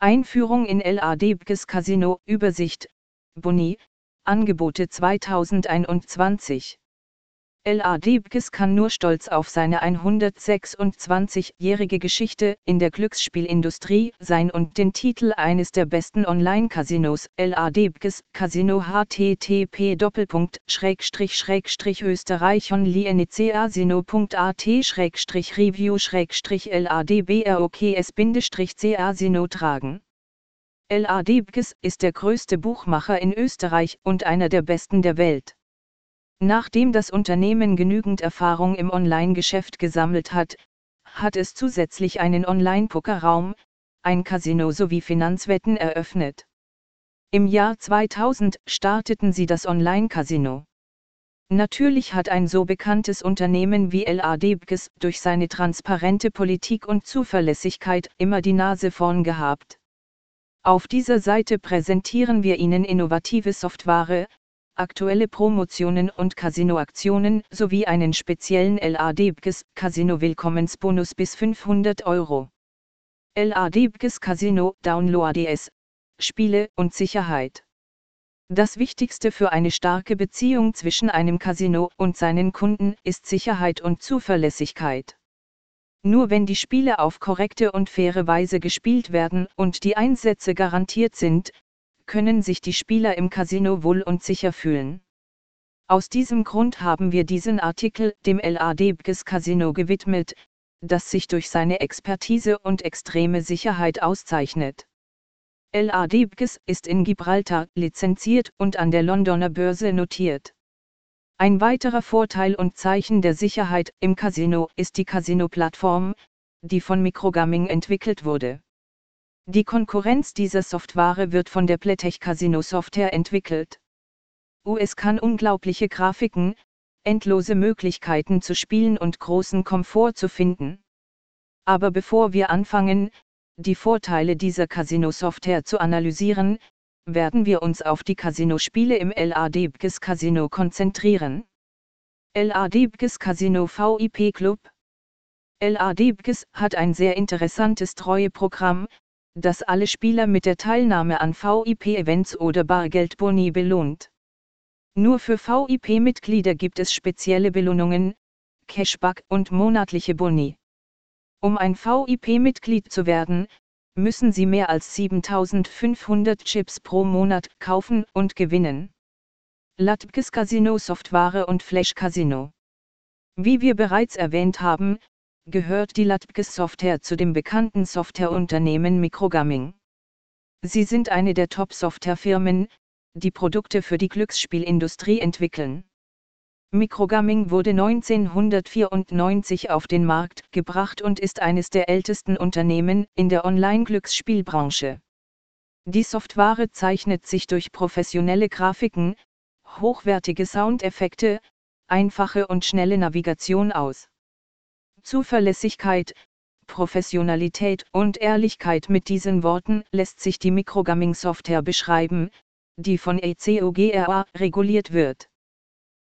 Einführung in LADBGES Casino Übersicht Boni Angebote 2021 L.A. Diebkes kann nur stolz auf seine 126-jährige Geschichte in der Glücksspielindustrie sein und den Titel eines der besten Online-Casinos, L.A. Diebkes Casino http österreich onlineCasino.at review ladbroks-casino tragen. L.A. Diebkes ist der größte Buchmacher in Österreich und einer der besten der Welt. Nachdem das Unternehmen genügend Erfahrung im Online-Geschäft gesammelt hat, hat es zusätzlich einen Online-Pokerraum, ein Casino sowie Finanzwetten eröffnet. Im Jahr 2000 starteten sie das Online-Casino. Natürlich hat ein so bekanntes Unternehmen wie LADBGES durch seine transparente Politik und Zuverlässigkeit immer die Nase vorn gehabt. Auf dieser Seite präsentieren wir Ihnen innovative Software, aktuelle Promotionen und Casinoaktionen sowie einen speziellen LADBGES Casino Willkommensbonus bis 500 Euro. LADBGES Casino Downloads Spiele und Sicherheit. Das Wichtigste für eine starke Beziehung zwischen einem Casino und seinen Kunden ist Sicherheit und Zuverlässigkeit. Nur wenn die Spiele auf korrekte und faire Weise gespielt werden und die Einsätze garantiert sind, können sich die Spieler im Casino wohl und sicher fühlen. Aus diesem Grund haben wir diesen Artikel dem LADBGES Casino gewidmet, das sich durch seine Expertise und extreme Sicherheit auszeichnet. LADBGES ist in Gibraltar lizenziert und an der Londoner Börse notiert. Ein weiterer Vorteil und Zeichen der Sicherheit im Casino ist die Casino-Plattform, die von Microgaming entwickelt wurde. Die Konkurrenz dieser Software wird von der Pletech Casino Software entwickelt. US kann unglaubliche Grafiken, endlose Möglichkeiten zu spielen und großen Komfort zu finden. Aber bevor wir anfangen, die Vorteile dieser Casino-Software zu analysieren, werden wir uns auf die Casino-Spiele im LADBGES Casino konzentrieren. LADBGES Casino VIP Club LADBGES hat ein sehr interessantes Treueprogramm, das alle Spieler mit der Teilnahme an VIP-Events oder Bargeldboni belohnt. Nur für VIP-Mitglieder gibt es spezielle Belohnungen, Cashback und monatliche Boni. Um ein VIP-Mitglied zu werden, müssen Sie mehr als 7500 Chips pro Monat kaufen und gewinnen. Latkes Casino Software und Flash Casino. Wie wir bereits erwähnt haben, gehört die Latkes Software zu dem bekannten Softwareunternehmen Microgaming. Sie sind eine der Top-Softwarefirmen, die Produkte für die Glücksspielindustrie entwickeln. Microgaming wurde 1994 auf den Markt gebracht und ist eines der ältesten Unternehmen in der Online-Glücksspielbranche. Die Software zeichnet sich durch professionelle Grafiken, hochwertige Soundeffekte, einfache und schnelle Navigation aus. Zuverlässigkeit, Professionalität und Ehrlichkeit mit diesen Worten lässt sich die Microgaming-Software beschreiben, die von ECOGRA reguliert wird.